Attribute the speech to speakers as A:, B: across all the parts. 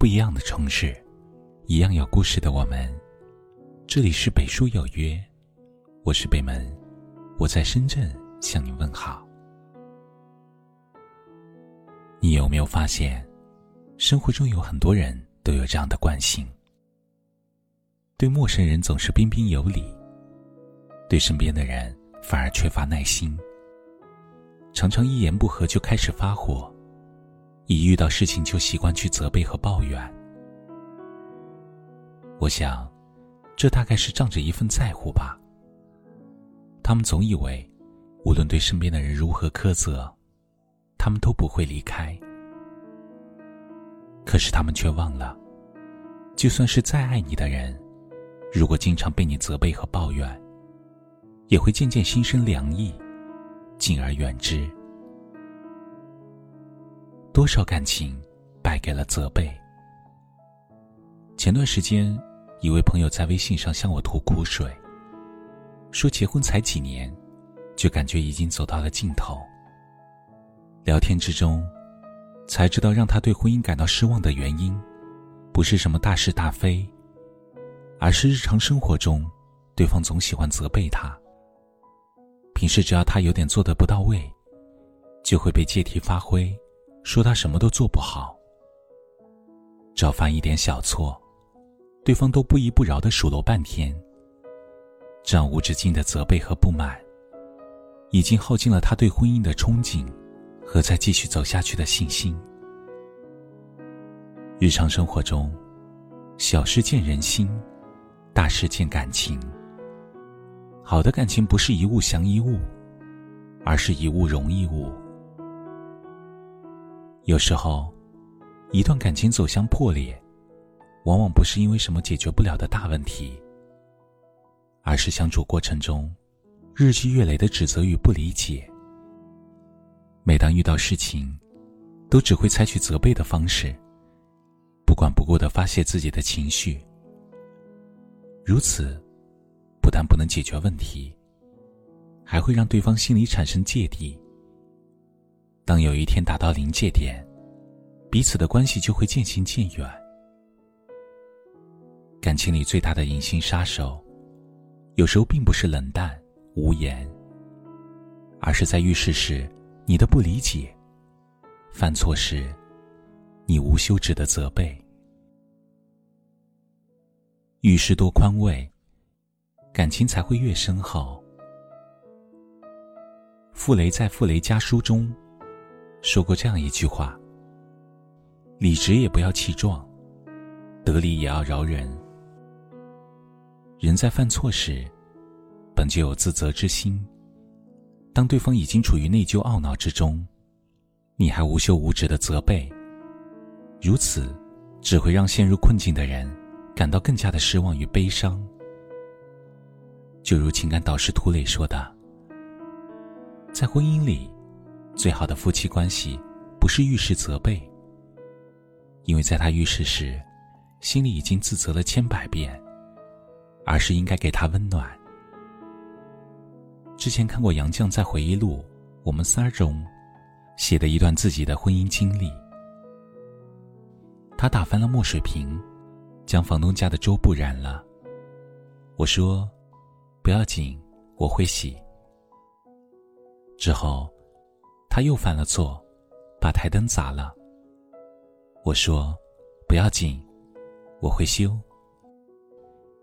A: 不一样的城市，一样有故事的我们。这里是北书有约，我是北门，我在深圳向你问好。你有没有发现，生活中有很多人都有这样的惯性：对陌生人总是彬彬有礼，对身边的人反而缺乏耐心，常常一言不合就开始发火。一遇到事情就习惯去责备和抱怨，我想，这大概是仗着一份在乎吧。他们总以为，无论对身边的人如何苛责，他们都不会离开。可是他们却忘了，就算是再爱你的人，如果经常被你责备和抱怨，也会渐渐心生凉意，敬而远之。多少感情败给了责备。前段时间，一位朋友在微信上向我吐苦水，说结婚才几年，就感觉已经走到了尽头。聊天之中，才知道让他对婚姻感到失望的原因，不是什么大是大非，而是日常生活中，对方总喜欢责备他。平时只要他有点做的不到位，就会被借题发挥。说他什么都做不好，只要犯一点小错，对方都不依不饶的数落半天。这样无止境的责备和不满，已经耗尽了他对婚姻的憧憬和再继续走下去的信心。日常生活中，小事见人心，大事见感情。好的感情不是一物降一物，而是一物容一物。有时候，一段感情走向破裂，往往不是因为什么解决不了的大问题，而是相处过程中日积月累的指责与不理解。每当遇到事情，都只会采取责备的方式，不管不顾的发泄自己的情绪。如此，不但不能解决问题，还会让对方心里产生芥蒂。当有一天达到临界点，彼此的关系就会渐行渐远。感情里最大的隐形杀手，有时候并不是冷淡无言，而是在遇事时你的不理解，犯错时你无休止的责备。遇事多宽慰，感情才会越深厚。傅雷在《傅雷家书》中。说过这样一句话：“理直也不要气壮，得理也要饶人。人在犯错时，本就有自责之心。当对方已经处于内疚懊恼之中，你还无休无止的责备，如此只会让陷入困境的人感到更加的失望与悲伤。就如情感导师涂磊说的，在婚姻里。”最好的夫妻关系，不是遇事责备，因为在他遇事时，心里已经自责了千百遍，而是应该给他温暖。之前看过杨绛在回忆录《我们仨》中写的一段自己的婚姻经历，他打翻了墨水瓶，将房东家的桌布染了。我说：“不要紧，我会洗。”之后。他又犯了错，把台灯砸了。我说：“不要紧，我会修。”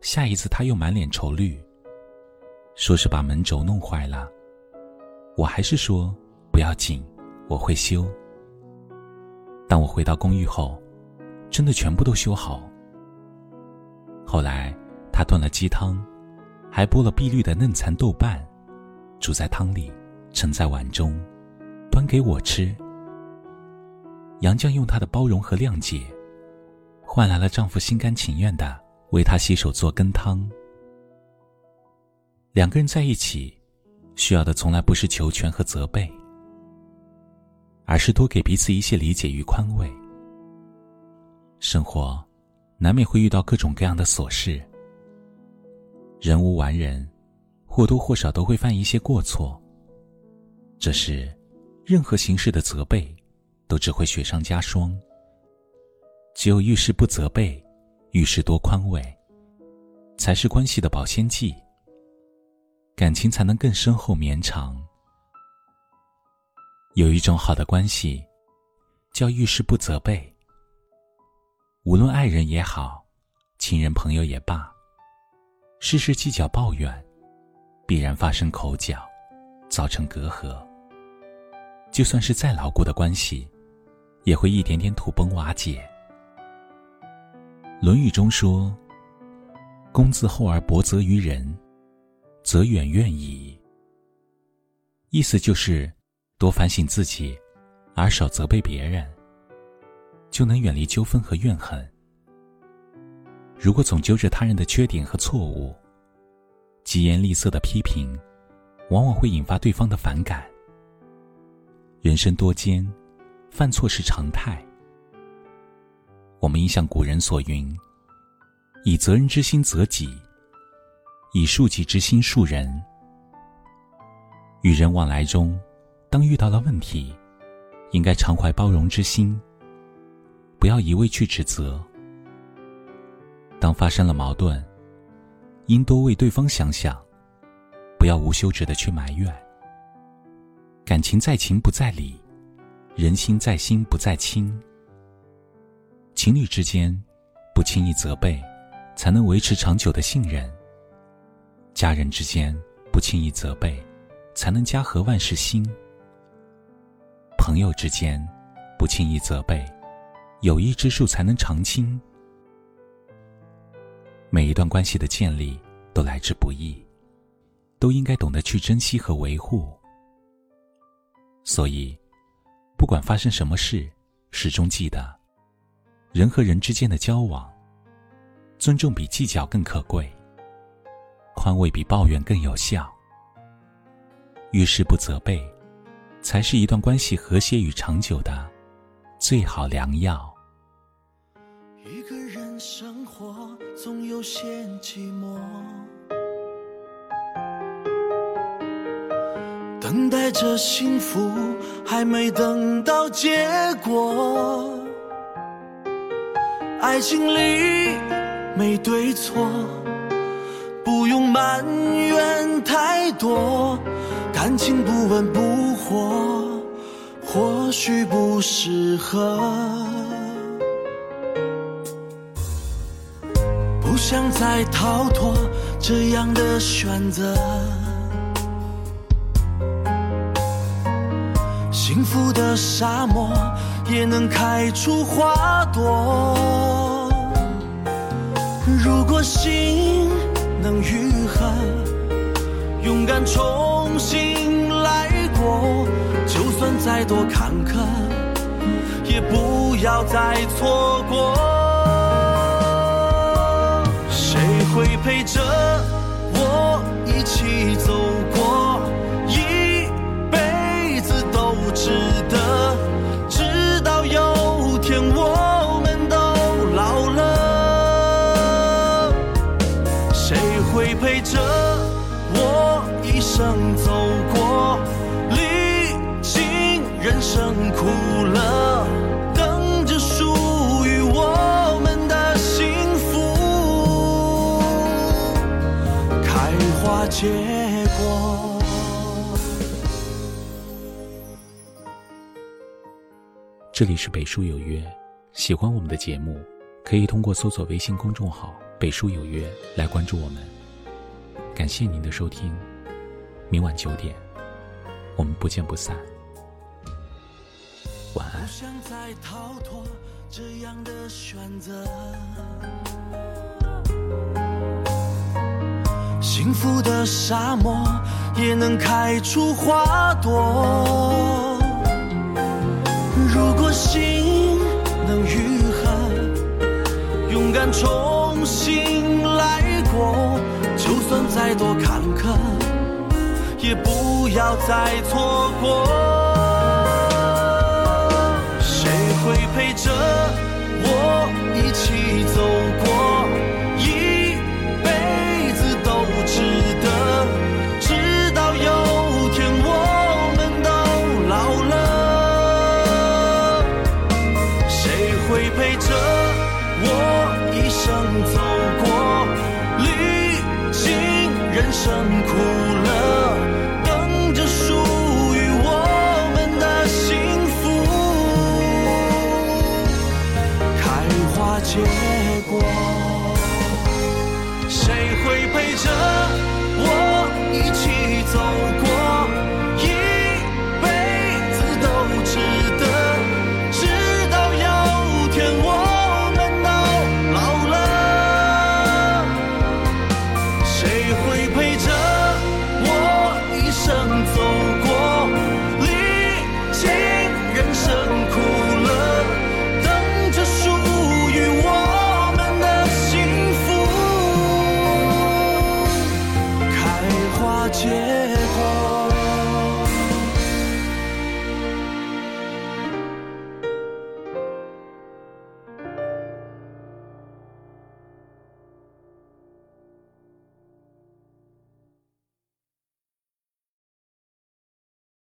A: 下一次他又满脸愁绿，说是把门轴弄坏了。我还是说：“不要紧，我会修。”当我回到公寓后，真的全部都修好。后来他炖了鸡汤，还剥了碧绿的嫩蚕豆瓣，煮在汤里，盛在碗中。端给我吃。杨绛用她的包容和谅解，换来了丈夫心甘情愿的为她洗手做羹汤。两个人在一起，需要的从来不是求全和责备，而是多给彼此一些理解与宽慰。生活难免会遇到各种各样的琐事，人无完人，或多或少都会犯一些过错。这时。任何形式的责备，都只会雪上加霜。只有遇事不责备，遇事多宽慰，才是关系的保鲜剂，感情才能更深厚绵长。有一种好的关系，叫遇事不责备。无论爱人也好，亲人朋友也罢，事事计较抱怨，必然发生口角，造成隔阂。就算是再牢固的关系，也会一点点土崩瓦解。《论语》中说：“公自厚而薄责于人，则远怨矣。”意思就是多反省自己，而少责备别人，就能远离纠纷和怨恨。如果总揪着他人的缺点和错误，疾言厉色的批评，往往会引发对方的反感。人生多艰，犯错是常态。我们应像古人所云：“以责人之心责己，以恕己之心恕人。”与人往来中，当遇到了问题，应该常怀包容之心，不要一味去指责。当发生了矛盾，应多为对方想想，不要无休止的去埋怨。感情在情不在理，人心在心不在亲。情侣之间，不轻易责备，才能维持长久的信任；家人之间，不轻易责备，才能家和万事兴；朋友之间，不轻易责备，友谊之树才能长青。每一段关系的建立都来之不易，都应该懂得去珍惜和维护。所以，不管发生什么事，始终记得。人和人之间的交往，尊重比计较更可贵，宽慰比抱怨更有效。遇事不责备，才是一段关系和谐与长久的最好良药。
B: 一个人生活总有些寂寞，等待着幸福，还没等到结果。爱情里没对错，不用埋怨太多。感情不温不火，或许不适合。不想再逃脱这样的选择。幸福的沙漠也能开出花朵。如果心能愈合，勇敢重新来过，就算再多坎坷，也不要再错过。谁会陪着结果。
A: 这里是北书有约，喜欢我们的节目，可以通过搜索微信公众号“北书有约”来关注我们。感谢您的收听，明晚九点，我们不见不散。晚安。
B: 不想再逃脱这样的选择，幸福的沙漠也能开出花朵。如果心能愈合，勇敢重新来过，就算再多坎坷，也不要再错过。谁会陪着